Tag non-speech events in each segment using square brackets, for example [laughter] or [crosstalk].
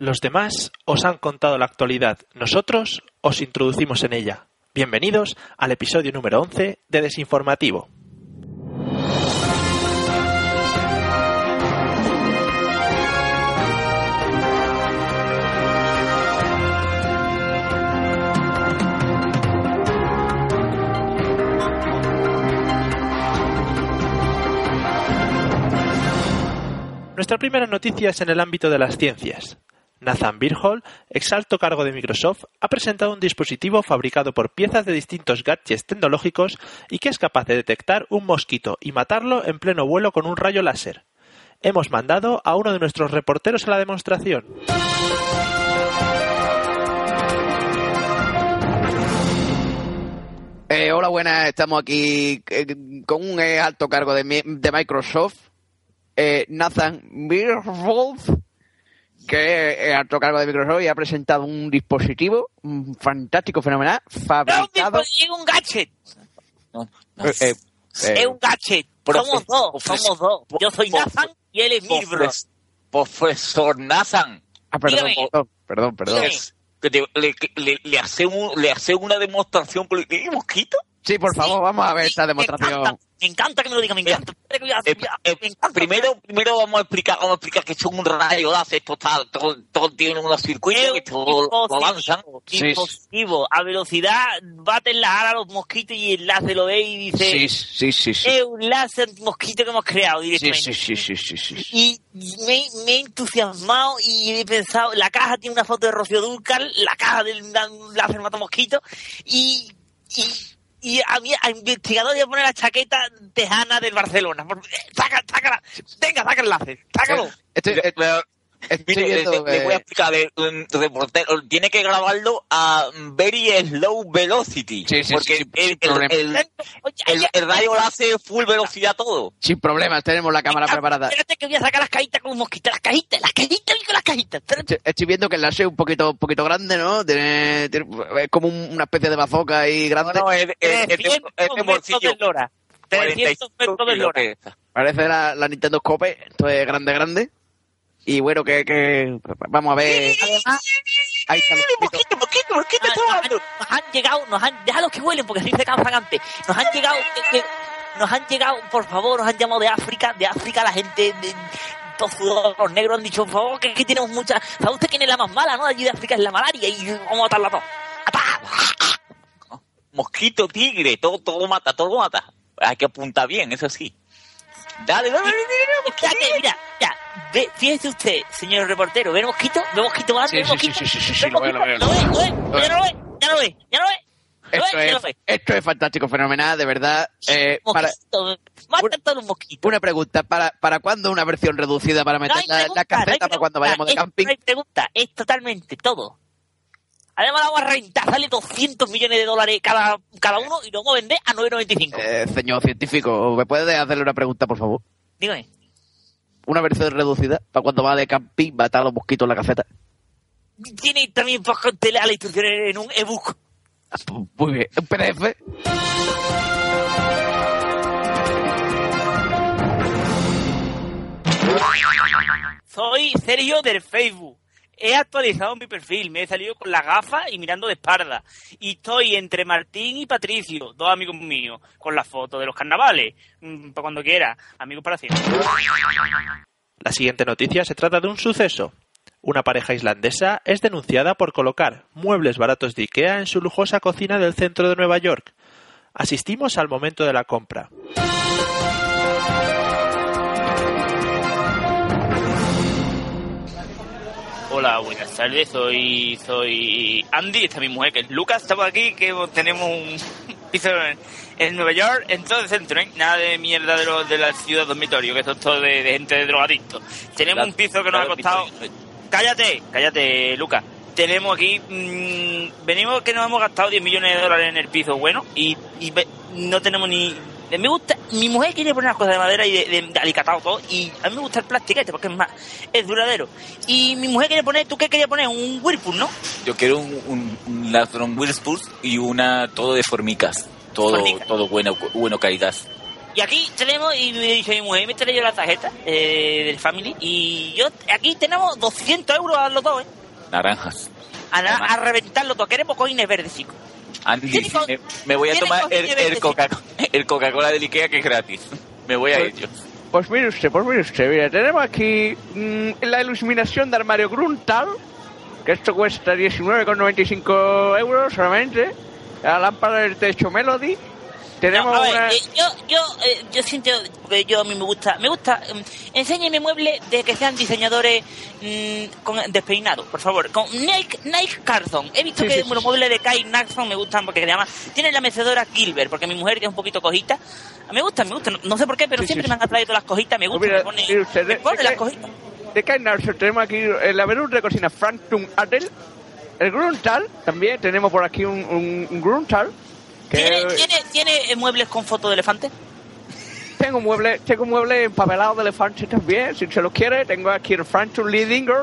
Los demás os han contado la actualidad, nosotros os introducimos en ella. Bienvenidos al episodio número 11 de Desinformativo. Nuestra primera noticia es en el ámbito de las ciencias. Nathan Birhol, ex alto cargo de Microsoft, ha presentado un dispositivo fabricado por piezas de distintos gadgets tecnológicos y que es capaz de detectar un mosquito y matarlo en pleno vuelo con un rayo láser. Hemos mandado a uno de nuestros reporteros a la demostración. Eh, hola, buenas. Estamos aquí eh, con un eh, alto cargo de, mi- de Microsoft, Nathan Birwolf, que es alto cargo de Microsoft y ha presentado un dispositivo fantástico, fenomenal, No, fabricado. es un gadget. eh, eh, eh, es un gadget. Somos dos, profes- somos dos. Yo soy Nathan y él es Mirbro. Profes- Profesor Nathan, ah, perdón, dígame. perdón, perdón, perdón. Dígame. es- que te- le, le, le hace un- le hace una demostración ¿Qué mosquito? Sí, por favor, vamos a ver esta demostración. Encanta, me encanta que me lo diga, me encanta. Eh, eh, me encanta. primero, primero vamos a explicar, vamos a explicar que esto es un rayo láser, esto está, todo, todo tiene unos circuitos Es que un todo lo Sí. dispositivo. A velocidad baten la ala a los mosquitos y el láser lo ve y dice, Sí, sí, sí, sí. es un láser mosquito que hemos creado directamente. sí, sí, sí, sí, sí, sí. Y me, me he entusiasmado y he pensado, la caja tiene una foto de Rocío Dúrcal, la caja del láser mata mosquito, y, y, y a, mí, a investigador voy a poner la chaqueta tejana del Barcelona. Eh, Saca, sácala, venga, saca el láser, sácalo. Estoy, Pero- pero, estoy mire, le, viendo, le- le voy a eh, explicar, de, um, reportero, tiene que grabarlo a very slow velocity, Sí, sí, porque sí, sí, el, sin problema. el, rayo láser full velocidad todo. sin problemas, tenemos la cámara preparada. Espérate que voy a sacar las cajitas con un mosquito, las cajitas, las cajitas, con las cajitas. Estoy- viendo que el láser es un poquito, un poquito grande, ¿no? Tiene, tiene- es como un- una especie de bazooka ahí grande. No, no, es, es, es, de- 300 es de bolsillo. de lora. 300 metros de lora. Parece la, la Nintendo Scope, esto es grande, grande. Y bueno, que, que vamos a ver. Además, Ahí está el mosquito. Mosquito, mosquito, Ah, nos, han, hablando. nos han llegado, nos han, déjalos que huelen porque así se cansan antes. Nos han llegado, que- que- nos han llegado, por favor, nos han llamado de África, de África la gente, de, los negros han dicho, por favor, que aquí tenemos mucha, ¿sabe usted quién es la más mala, no? Allí de África es la malaria y vamos a matarla todos. ¡Apá! Mosquito, tigre, todo, todo mata, todo mata. Hay que apuntar bien, eso sí. Dale, dale, dale, mira, mira, ve, fíjese usted, señor reportero, ¿ve el mosquito? ¿Ve el mosquito volando? Sí, ¿Ve el sí, sí, sí, sí, ¿Ve sí, el lo veo, lo veo. ¿Lo ve? ¿Lo ve? ¿Ya lo ve? ¿Ya lo ve? ¿Ya lo ve? ¿Lo Esto es, esto es fantástico, fenomenal, de verdad. Eh, para, Mosquito, mata a todos los mosquitos. una pregunta, ¿para, ¿para cuándo una versión reducida para meter la, caseta para cuando vayamos de camping? No hay pregunta, es totalmente todo. Además, la vamos a sale 200 millones de dólares cada, cada uno y a vender a 9.95. Eh, señor científico, ¿me puede hacerle una pregunta, por favor? Dígame. Una versión reducida para cuando va de camping, matar a los mosquitos en la caseta. Tiene también para contener las instrucciones en un ebook. Muy bien, un PDF. Soy Sergio del Facebook. He actualizado mi perfil, me he salido con la gafa y mirando de espalda. Y estoy entre Martín y Patricio, dos amigos míos, con la foto de los carnavales. Mm, Para cuando quiera, amigos para siempre. La siguiente noticia se trata de un suceso. Una pareja islandesa es denunciada por colocar muebles baratos de Ikea en su lujosa cocina del centro de Nueva York. Asistimos al momento de la compra. Tardes. Soy soy Andy, esta es mi mujer que es Lucas. Estamos aquí que tenemos un [laughs] piso en, en Nueva York, en todo el centro, ¿eh? Nada de mierda de, los de la ciudad dormitorio, que eso es todo de, de gente de drogadictos. Tenemos un piso que nos ha costado cállate, cállate, Lucas. Tenemos aquí, mm, venimos que nos hemos gastado 10 millones de dólares en el piso bueno y, y no tenemos ni... Me gusta, mi mujer quiere poner unas cosas de madera y de, de, de alicatado todo y a mí me gusta el plastiquete porque es más, es duradero. Y mi mujer quiere poner, ¿tú qué querías poner? Un Whirlpool, ¿no? Yo quiero un, un, Whirlpool y una todo de formicas. Todo, todo bueno, bueno calidad. Y aquí tenemos, y me dice mi mujer, me trae yo la tarjeta eh, del Family y yo, aquí tenemos 200 euros a los dos, ¿eh? Naranjas. A, na- a reventar los dos, queremos coines verdes, chicos. Andy, me, me voy a tomar el, el ver, Coca- el Coca-Cola del Ikea que es gratis. Me voy a Pues- ello. Pues mire usted, pues mire usted, mire, tenemos aquí mm, la iluminación de armario Gruntal, que esto cuesta 19,95 euros solamente, la lámpara del techo Melody, tenemos No, a ver, una... eh, yo, yo, eh, yo siento que yo a mí me gusta, me gusta, mm, enséñeme muebles de que sean diseñadores mm, con despeinados, por favor, con Nike, Nike Carson. He visto Sí, que sí, sí. los muebles de Kai Naxon me gustan porque además tienen la mecedora Gilbert, porque mi mujer es un poquito cojita. Me gustan, me gustan, no, no sé por qué, pero siempre me han atraído las cojitas, me Pues gustan, mira, me pone, mire usted, me de- pone de las cojitas. De Kai tenemos aquí el Averus de cocina Franktum Adel, el Gruntal, también tenemos por aquí un, un, un Gruntal, ¿Tiene, tiene, tiene eh, muebles con foto de elefante? tengo muebles, tengo muebles empapelados de elefante también, si se los quiere, tengo aquí el Franktum Leadinger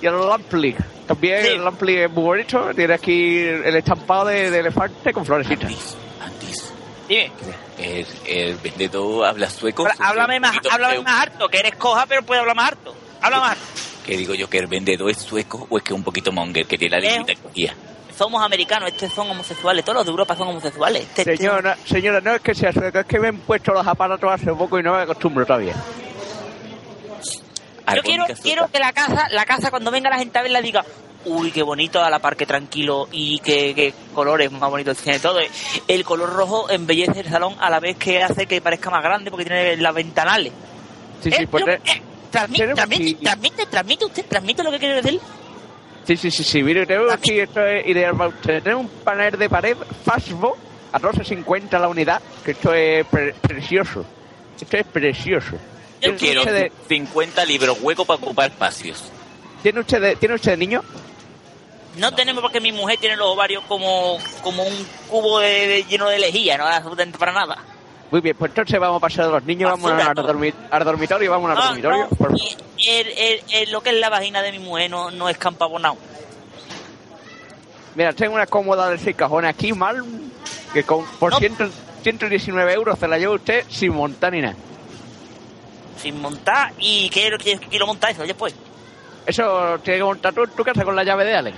y el Lampley. También Sí. el Lampley es muy bonito, tiene aquí el estampado de, de elefante con florecitas. Antis, Antis, Dime. el, el vendedor habla sueco. Habla- háblame más, háblame eh, más harto, que eres coja, pero puedes hablar más harto. Habla más harto. ¿Qué digo yo? ¿Que el vendedor es sueco o es que es un poquito monger, que tiene la Eh. Somos americanos, estos son homosexuales, todos los de Europa son homosexuales. Este- Señora, señora, no es que sea sueco, es que me han puesto los aparatos hace poco y no me acostumbro todavía. Yo quiero, quiero que la casa, la casa cuando venga la gente a verla diga, uy, qué bonito a la parque tranquilo y qué, qué colores más bonitos tiene todo. El color rojo embellece el salón a la vez que hace que parezca más grande porque tiene las ventanales. Sí, sí, Eh, pues... lo- eh, transmite, aquí- transmite, transmite usted, transmite lo que quiere decir. Sí, sí, sí, sí. Mire, tenemos aquí, esto es ideal para usted. Tenemos un panel de pared Fastbo a 12.50 la unidad, que esto es pre- precioso. Esto es precioso. Yo ¿Tiene quiero de, 50 libros huecos para ocupar espacios. ¿tiene usted, de- ¿tiene usted de niño? No, tenemos porque mi mujer tiene los ovarios como, como un cubo de, de- lleno de lejía, no da para nada. Muy bien, pues entonces vamos a pasar de los niños, vamos al, al dormitorio, vamos al Ah, dormitorio. no, por- el- el- el- lo que es la vagina de mi mujer no, no es campabonado. Mira, tengo una cómoda de seis cajones aquí, mal, que con, por. 100 119 euros se la lleva usted sin montar ni nada. Sin montar y quiero, quiero, quiero montar eso después. Eso tiene que montar tú en tu casa con la llave de Allen.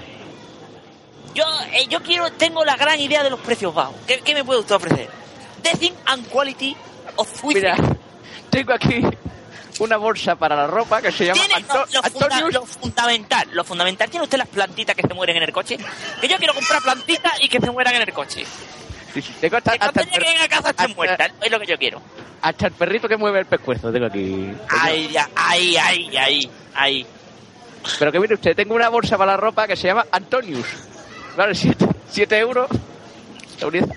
Yo, eh, yo quiero, tengo la gran idea de los precios bajos. ¿Qué, qué me puede usted ofrecer? Design and quality of Wi-Fi. Mira, tengo aquí una bolsa para la ropa que se llama Tiene Anto- lo, lo funda- lo fundamental, lo fundamental. ¿Tiene usted las plantitas que se mueren en el coche? Que yo quiero comprar plantitas y que se mueran en el coche. Sí, sí, tengo hasta, Que hasta el, a casa hasta-. Es lo que yo quiero. hasta el perrito que mueve el pescuezo. Tengo aquí. Ay, ya, ay, ay, ay, ay. Pero que mire usted, tengo una bolsa para la ropa que se llama Antonius. Vale, 7 euros. La unidad.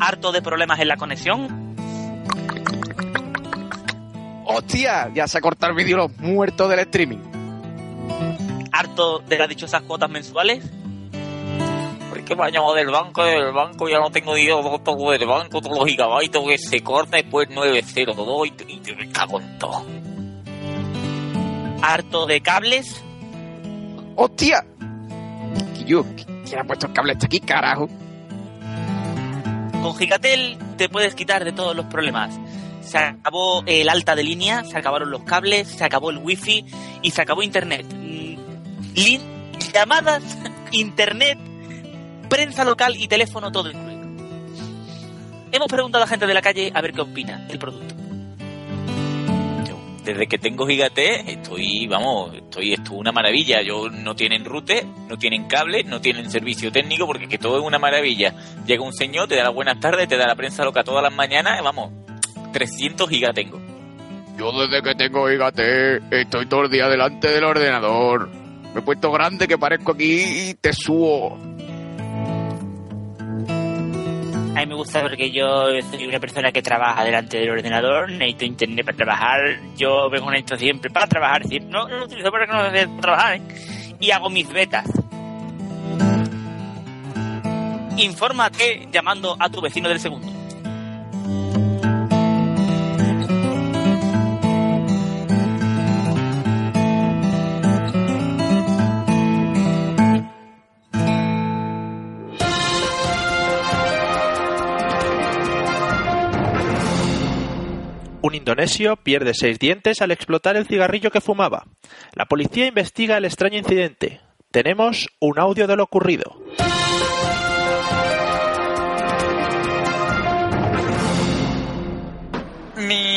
Harto de problemas en la conexión. ¡Hostia! Ya se ha cortado el vídeo los muertos del streaming. Harto de las dichosas cuotas mensuales. Porque me ha llamado del banco, del banco ya no tengo dinero todo del banco, todos los gigabytes que se corta después 902 y, y me cago en todo. Harto de cables. ¡Hostia! Yo, ¿quién ha puesto el cable hasta aquí, carajo? Con Gigatel te puedes quitar de todos los problemas. Se acabó el alta de línea, se acabaron los cables, se acabó el wifi y se acabó internet. Mm, lin- llamadas, [laughs] internet, prensa local y teléfono todo incluido. Hemos preguntado a gente de la calle a ver qué opina del producto. Desde que tengo Gigate, estoy, vamos, estoy, esto es una maravilla. Yo no tienen rute, no tienen cable, no tienen servicio técnico, porque que todo es una maravilla. Llega un señor, te da las buenas tardes, te da la prensa loca todas las mañanas, vamos, 300 gigas tengo. Yo desde que tengo Gigate estoy todo el día delante del ordenador. Me he puesto grande que parezco aquí y te subo. Mí me gusta porque yo soy una persona que trabaja delante del ordenador, necesito internet para trabajar, yo vengo esto siempre para trabajar, siempre. no, lo utilizo para que no hacer trabajar, ¿eh? y hago mis betas. Infórmate llamando a tu vecino del segundo. Un indonesio pierde seis dientes al explotar el cigarrillo que fumaba. La policía investiga el extraño incidente. Tenemos un audio de lo ocurrido. Mi...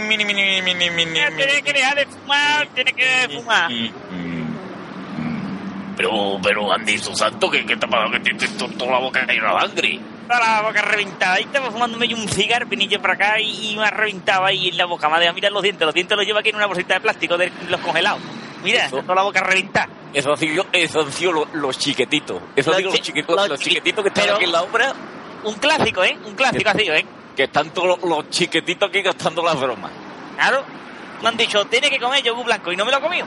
Mini, mini, mini, mini, mini, Tiene que dejar de fumar, tiene que dejar de fumar. Pero, pero, Andy, su santo, ¿qué, qué te ha pasado? Que tienes toda la boca llena de sangre. La boca reventada. Ahí estaba fumándome yo un cigarro, vine yo para acá y, y me ha reventado ahí en la boca. Madre, mira los dientes, los dientes los lleva aquí en una bolsita de plástico de los congelados. Mira, Eso. toda la boca reventada. Eso han sido, eso han sido los, los chiquetitos. Eso han sido los chi- chiquititos, los los chi- chiquititos que están aquí en la obra, Un clásico, ¿eh? Un clásico así, ¿eh? que están todos los, chiquititos aquí gastando las bromas. Claro. Me han dicho, tiene que comer yogur blanco y no me lo he comido.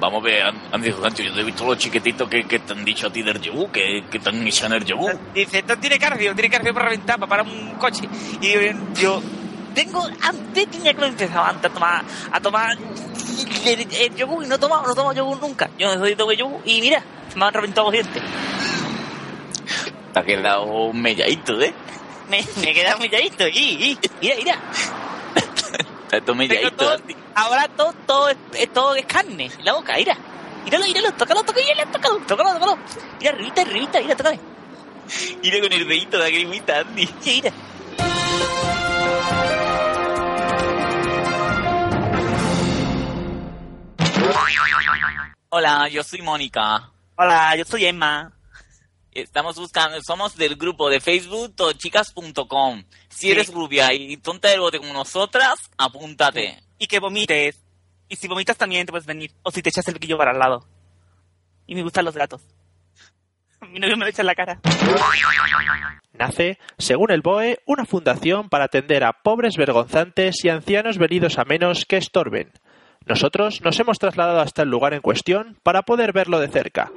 Vamos a ver, An- Andy Sancho, yo te he visto los chiquititos que, que te han dicho a ti del yogur, que, que te han echado en el yogur. Dice, esto tiene cardio, tiene cardio para reventar, para parar un coche. Y yo, yo tengo, antes tenía que empezado antes a tomar, a tomar el, el yogur y no he tomado, no he tomado yogur nunca. Yo no soy de yogur y mira, se me han reventado los dientes. Te ha quedado melladito, ¿eh? Me, me queda muy lladito. Y, y, mira, mira. Pero melladito, todo, Andy. ahora todo, todo, es, todo es carne en la boca, mira. Míralo, míralo, tócalo, tócalo, míralo, tócalo, tócalo, tócalo. Mira, arribita, arribita, mira, tócale. Mira con el dedito de lagrimita, Andy. Sí, mira. Hola, yo soy Mónica. Hola, yo soy Emma. Estamos buscando, somos del grupo de Facebook tochicas.com. Si Sí. eres rubia y tonta del bote como nosotras, apúntate. Y que vomites. Y si vomitas también te puedes venir. O si te echas el quillo para al lado. Y me gustan los gatos. [laughs] Mi novio me lo echa en la cara. Nace, según el BOE, una fundación para atender a pobres vergonzantes y ancianos venidos a menos que estorben. Nosotros nos hemos trasladado hasta el lugar en cuestión para poder verlo de cerca.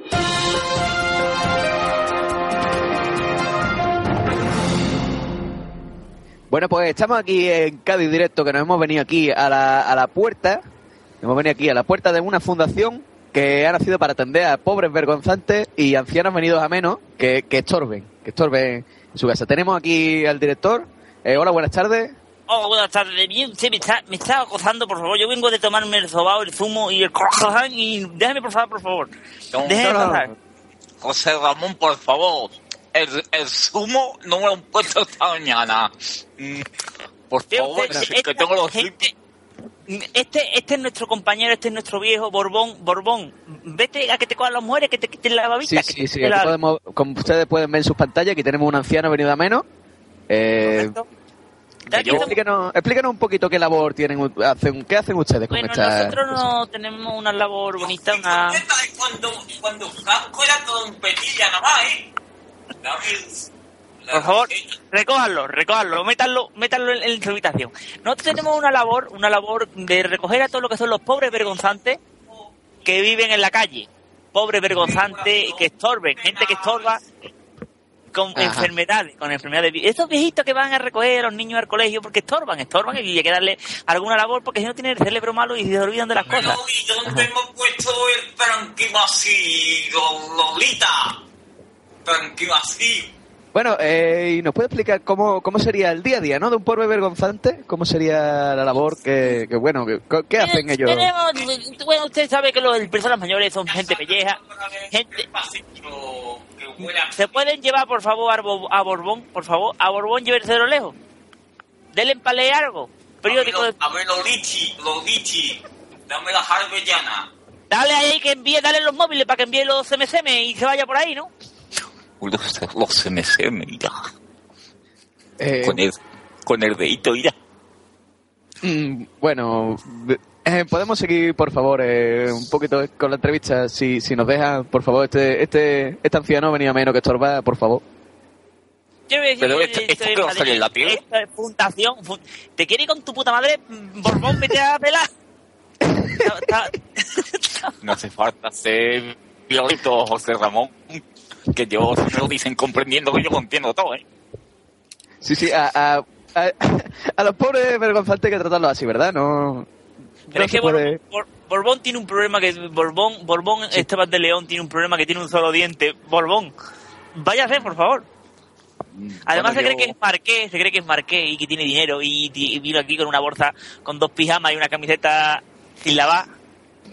Bueno, pues estamos aquí en Cádiz Directo, que nos hemos venido aquí a la, a la puerta, hemos venido aquí a la puerta de una fundación que ha nacido para atender a pobres vergonzantes y ancianos venidos a menos que, que estorben, que estorben en su casa. Tenemos aquí al director. Eh, hola, buenas tardes. Oh, buenas tardes. Bien, sí, me está, me está acosando, por favor. Yo vengo de tomarme el sobao, el zumo y el croissant y déjame por favor. Déjame No, no, pasar. José Ramón, por favor. El, el zumo no me lo han puesto esta mañana. Mm, Por Sí, favor, usted- es que tengo los gente- Este, este es nuestro compañero, este es nuestro viejo Borbón, Borbón. Vete a que te cojan las mujeres, que te quiten la Sí, babita. sí, sí. la- podemos, como ustedes pueden ver en sus pantallas, aquí tenemos un anciano venido a menos. Eh, yo- explícanos, explícanos un poquito qué labor tienen, hacen, qué hacen ustedes con Bueno, esta... nosotros no tenemos una labor bonita, una... Cuando, cuando Franco era trompetilla nada más, ¿eh? Por favor, recójanlo, recójanlo, métanlo, métanlo en, en su habitación. Nosotros tenemos una labor, una labor de recoger a todo lo que son los pobres vergonzantes que viven en la calle. Pobres vergonzantes que estorben, gente que estorba con Ajá. enfermedades, con enfermedades. Estos viejitos que van a recoger a los niños al colegio porque estorban, estorban y hay que darle alguna labor porque si no tienen el cerebro malo y se olvidan de las cosas. ¿y dónde hemos puesto el tranquimací, Lolita? Tranquimací. Bueno, eh, ¿y nos puede explicar cómo, cómo sería el día a día, ¿no? De un pobre vergonzante, cómo sería la labor que, que bueno, que, ¿qué hacen ellos? Tenemos, bueno, usted sabe que los personas mayores son gente pelleja, gente... ¿Se pueden llevar, por favor, a, Bo- a Borbón? Por favor, a Borbón llévenselo lejos. Denle empale algo. Periódico de... A ver, los lichi, los lichi. Dame las arbellanas. Dale ahí que envíe, dale los móviles para que envíe los CMCM y se vaya por ahí, ¿no? Los, los MSM, mira. Eh, Con el, con el dedito, mira. mm, bueno, Eh, Podemos seguir, por favor, eh, un poquito con la entrevista, si, si nos dejan, por favor, este, este, este anciano venía menos que estorba, por favor. Yo voy a decir Pero esto- esto esto es que va a salir en la piel. Esto es fundación. fun- ¿Te quiere ir con tu puta madre? mm, Borbón, vete a pelar. [laughs] Está- No hace falta ser violento, José Ramón. [laughs] Que yo, [laughs] lo dicen comprendiendo, que yo lo entiendo todo, ¿eh? Sí, sí, a, a, a, [laughs] a los pobres vergonzantes hay que tratarlos así, ¿verdad? No, Pero no es que. Borbón, Bor- Borbón tiene un problema que Borbón, Borbón Esteban de León tiene un problema que tiene un solo diente. Borbón, váyase, por favor. Además Bueno, se cree yo- que es marqués, se cree que es marqués y que tiene dinero y, y vino aquí con una bolsa con dos pijamas y una camiseta sin lavar.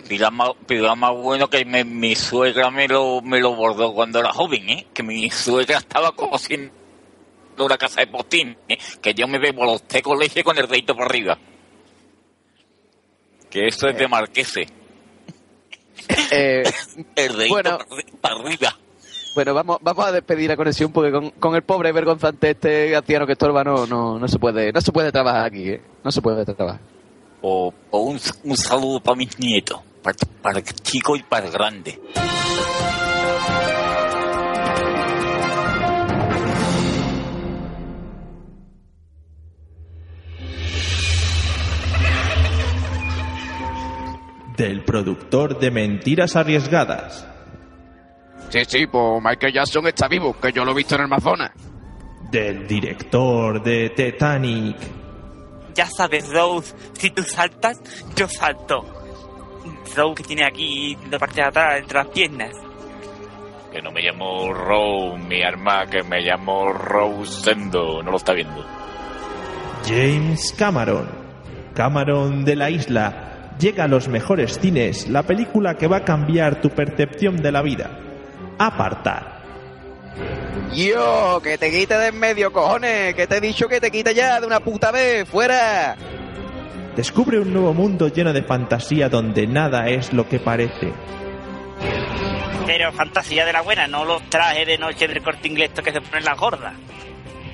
Pero más, más bueno que me- mi suegra me lo, me lo bordó cuando era joven, ¿eh? Que mi suegra estaba cociendo una casa de postín, ¿eh? Que yo me bebo los té con leche con el dedito por arriba. Que eso es de marquese. [laughs] Eh, [laughs] El dedito Bueno. para arriba. bueno, vamos, vamos a despedir la conexión porque con, con el pobre vergonzante este anciano que estorba no, no, no se puede, no se puede trabajar aquí, ¿eh? No se puede trabajar. O, o un, un saludo para mis nietos. Para, para el chico y para el grande. Del productor de Mentiras Arriesgadas. Sí, sí, pues Michael Jackson está vivo, que yo lo he visto en el Amazonas. Del director de Titanic. Ya sabes, Rose, si tú saltas, yo salto. Rose que tiene aquí la parte de atrás, entre las piernas. Que no me llamo Rose, mi arma, que me llamo Rosendo. No lo está viendo. James Cameron. Cameron de la isla. Llega a los mejores cines la película que va a cambiar tu percepción de la vida. Apartar. Yo, que te quite de en medio, cojones, que te he dicho que te quite ya de una puta vez, fuera. Descubre un nuevo mundo lleno de fantasía donde nada es lo que parece. Pero fantasía de la buena, no los trajes de noche del corte inglés estos que se ponen las gordas.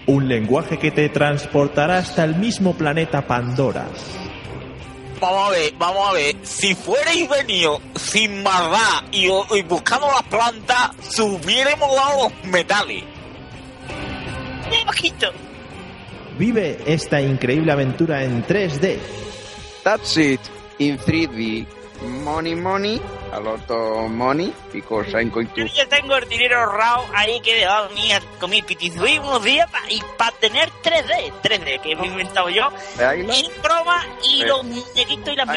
Un lenguaje que te transportará hasta el mismo planeta Pandora. Vamos a ver, vamos a ver. Si fuerais venido sin maldad y, y buscando las plantas, se hubiéramos dado los metales. ¡Eh, bajito! Vive esta increíble aventura en 3D. That's it, in 3D. Money, money, a lot of money, because I'm going Yo to... ya tengo el dinero ahorrado ahí que he dejado mi, con mi pitizui unos días pa- y para tener 3D, 3D que he inventado yo, el croma y los muñequitos y las.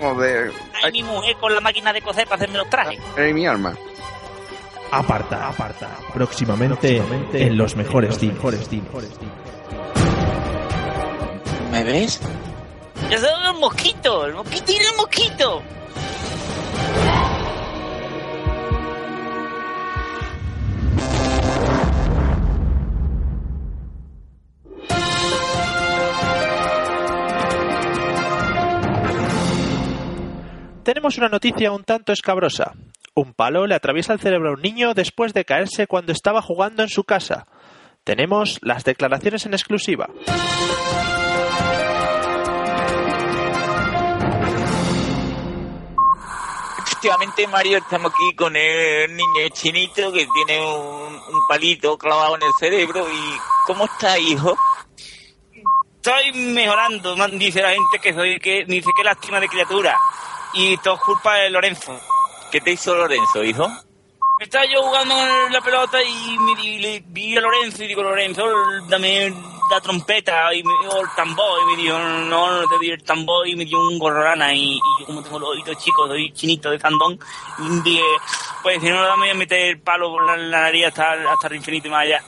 Joder, Ahí mi mujer con la máquina de coser para hacerme los trajes. ay, mi alma. Aparta, aparta. Próximamente, en los mejores cines. ¿Me ves? Yo soy el mosquito, el mosquito y el mosquito. Tenemos una noticia un tanto escabrosa. Un palo le atraviesa el cerebro a un niño después de caerse cuando estaba jugando en su casa. Tenemos las declaraciones en exclusiva. Efectivamente, Mario, estamos aquí con el niño chinito que tiene un, un palito clavado en el cerebro. ¿Y cómo está, hijo? Estoy mejorando, dice la gente que soy que dice que lástima de criatura. Y todo es culpa de Lorenzo. ¿Qué te hizo Lorenzo, hijo? Estaba yo jugando con la pelota y me di- le vi a Lorenzo y digo, Lorenzo, dame la trompeta y me dio el tambor y me dijo, no, no te di el tambor y me dio un gorrorana y, y yo como tengo los oídos chicos, soy chinito de Zandón, y dije, pues si no, dame voy a meter el palo por la, la nariz hasta, hasta el infinito y más allá.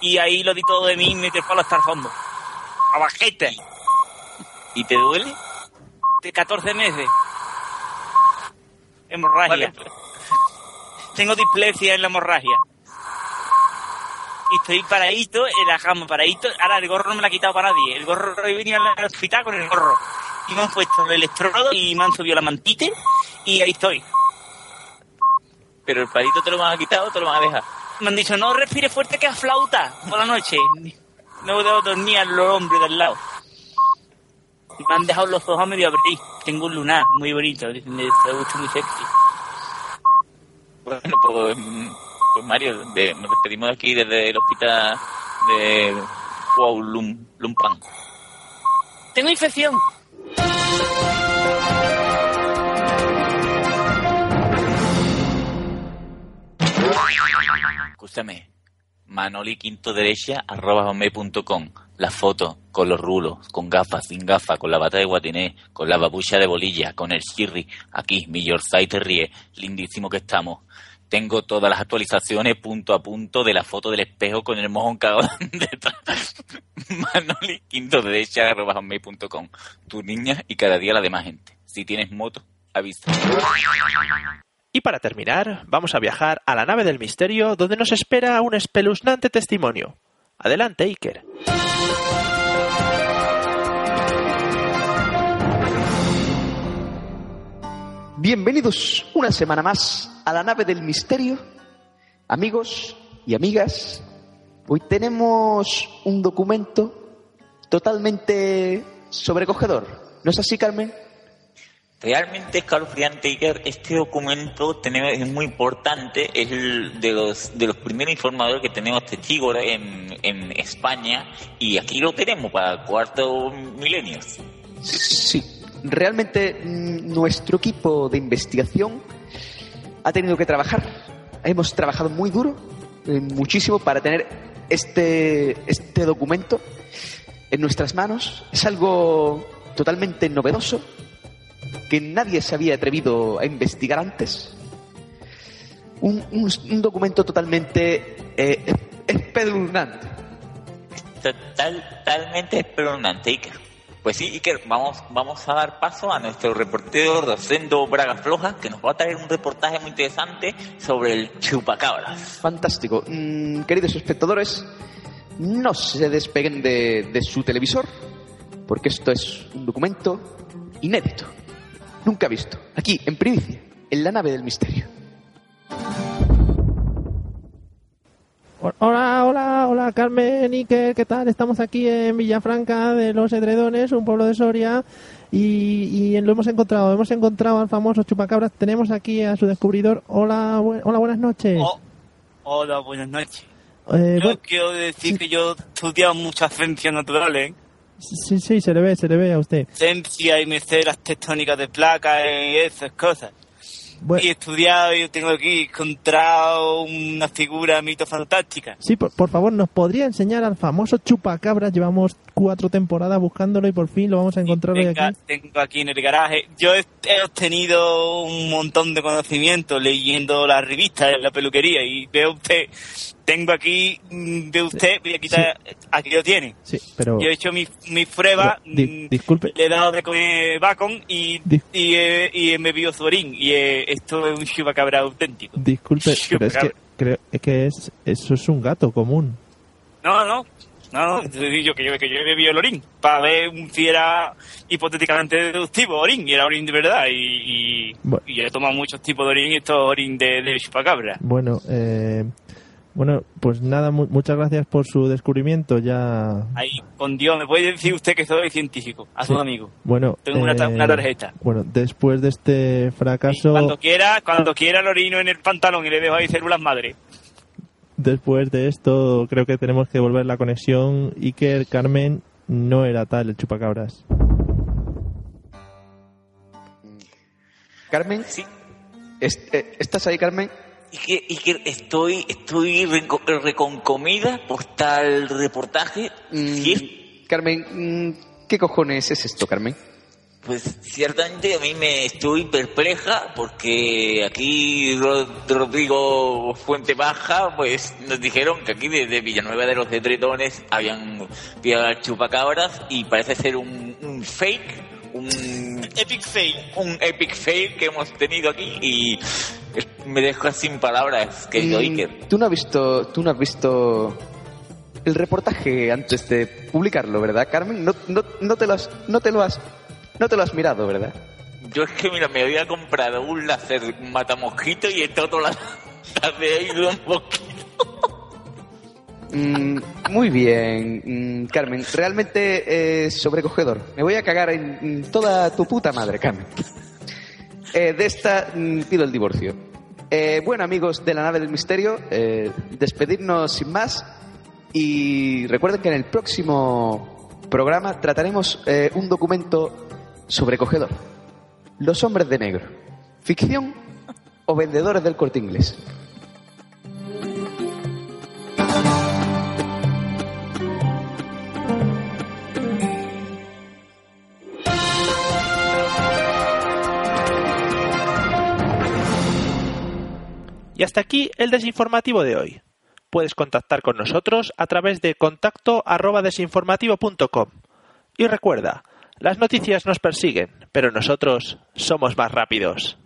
Y ahí lo di todo de mí y metí el palo hasta el fondo. A bajete, ¿Y te duele? de 14 meses. Hemorragia. Tengo displesia en la hemorragia. Y estoy paradito en la cama, paradito. Ahora el gorro no me lo ha quitado para nadie. El gorro he venido al hospital con el gorro. Y me han puesto el electrodo y me han subido la mantite. Y ahí estoy. ¿Pero el palito te lo van a quitar o te lo van a dejar? Me han dicho, no respire fuerte que a flauta por la noche. [laughs] No debo dormir al hombre del lado. Me han dejado los ojos medio abrir. Tengo un lunar muy bonito, me gusta muy sexy. Bueno, pues, mm, pues Mario, de- nos despedimos aquí desde el hospital de Kuala Lumpang. Tengo infección. Escúchame, Manoli Quinto Derecha arroba hotmail.com. La foto con los rulos, con gafas, sin gafas, con la bata de guatiné, con la babucha de bolilla, con el chirri. Aquí, mi Yorkshire te ríe, lindísimo que estamos. Tengo todas las actualizaciones punto a punto de la foto del espejo con el mojón cagado [laughs] detrás. Manoli Quinto arroba hotmail.com. Tu niña y cada día la demás gente. Si tienes moto, avisa. Y para terminar, vamos a viajar a la nave del misterio donde nos espera un espeluznante testimonio. Adelante, Iker. Bienvenidos una semana más a la nave del misterio. Amigos y amigas, hoy tenemos un documento totalmente sobrecogedor. ¿No es así, Carmen? Realmente escalofriante, Iker. Este documento tenemos- es muy importante. Es de los, de los primeros informadores que tenemos testigos en, en España. Y aquí lo tenemos para cuarto milenio. Sí, realmente mm, nuestro equipo de investigación ha tenido que trabajar. Hemos trabajado muy duro, eh, muchísimo, para tener este, este documento en nuestras manos. Es algo totalmente novedoso que nadie se había atrevido a investigar antes. Un, un- un documento totalmente eh, espeluznante. Total, totalmente espeluznante, Iker. Pues sí, Iker, vamos, vamos a dar paso a nuestro reportero Rosendo Braga Floja, que nos va a traer un reportaje muy interesante sobre el chupacabras. Fantástico. Mm, queridos espectadores, no se despeguen de, de su televisor, porque esto es un documento inédito, nunca visto, aquí, en primicia, en la nave del misterio. Hola, hola, hola, Carmen, Iker, ¿qué tal? Estamos aquí en Villafranca de los Edredones, un pueblo de Soria, y, y lo hemos encontrado, hemos encontrado al famoso chupacabras. Tenemos aquí a su descubridor. Hola, bu- hola, buenas noches. Oh, hola, buenas noches. Eh, Yo quiero decir que yo he estudiado muchas ciencias naturales, ¿eh? Sí, sí, se le ve, se le ve a usted. ciencia y me sé las tectónicas de placas y esas cosas. Bu- Y he estudiado y tengo aquí encontrado una figura mito fantástica. Sí, por, por favor, ¿nos podría enseñar al famoso chupacabras? Llevamos cuatro temporadas buscándolo y por fin lo vamos a encontrar hoy aquí. tengo aquí en el garaje. Yo he, he obtenido un montón de conocimiento leyendo las revistas en la peluquería y veo usted, tengo aquí, mm, ve usted, voy a quitar, aquí lo tiene. Sí, pero... Yo he hecho mi, mi prueba, pero, di- mm, disculpe, le he dado de comer bacon y, y, he- y he bebido su orín. Y eh, esto es un chupacabra auténtico. disculpe, pero es que, creo es que es, eso es un gato común. No, no, no, digo que yo, que yo he bebido el orín para ver si era hipotéticamente deductivo orín y era orín de verdad. Y, y, Bu- y he tomado muchos tipos de orín y esto es orín de, de chupacabra. Bueno, eh, bueno, pues nada, mu- muchas gracias por su descubrimiento. Ya, Ahí, con Dios, ¿me puede decir usted que soy científico? A Sí. su amigo. bueno, Tengo una, ta- eh, una tarjeta. Bueno, después de este Y fracaso, Cuando quiera, cuando quiera lo orino en el pantalón y le dejo ahí células madre. después de esto, creo que tenemos que volver la conexión. Iker, Carmen, no era tal el chupacabras. Carmen, Sí, est- eh, ¿estás ahí, Carmen? Y que, y que estoy, estoy reco- reconcomida por tal reportaje. Mm, Sí, Carmen, mm, ¿qué cojones es esto, Carmen? Pues ciertamente a mí me estoy perpleja porque aquí Ro- Rodrigo Fuente Baja pues nos dijeron que aquí desde Villanueva de los Detretones habían pillado chupacabras y parece ser un, un fake, un, [laughs] Epic fail. un epic fail que hemos tenido aquí y [laughs] me deja sin palabras, querido Mm, Iker. Tú no has visto, tú no has visto el reportaje antes de publicarlo, ¿verdad, Carmen? No, no, no te lo has, no te lo has, no te lo has mirado, ¿verdad? Yo es que mira, me había comprado un láser matamosquito y este otro láser de ahí de un mosquito. Mm, muy bien, mm, Carmen. Realmente es sobrecogedor. Me voy a cagar en toda tu puta madre, Carmen. Eh, de esta mm, pido el divorcio. Eh, bueno, amigos de la nave del misterio, eh, despedirnos sin más. Y recuerden que en el próximo programa trataremos eh, un documento sobrecogedor. Los hombres de negro. ¿Ficción o vendedores del corte inglés? Y hasta aquí el desinformativo de hoy. Puedes contactar con nosotros a través de contacto arroba desinformativo.com. Y recuerda, las noticias nos persiguen, pero nosotros somos más rápidos.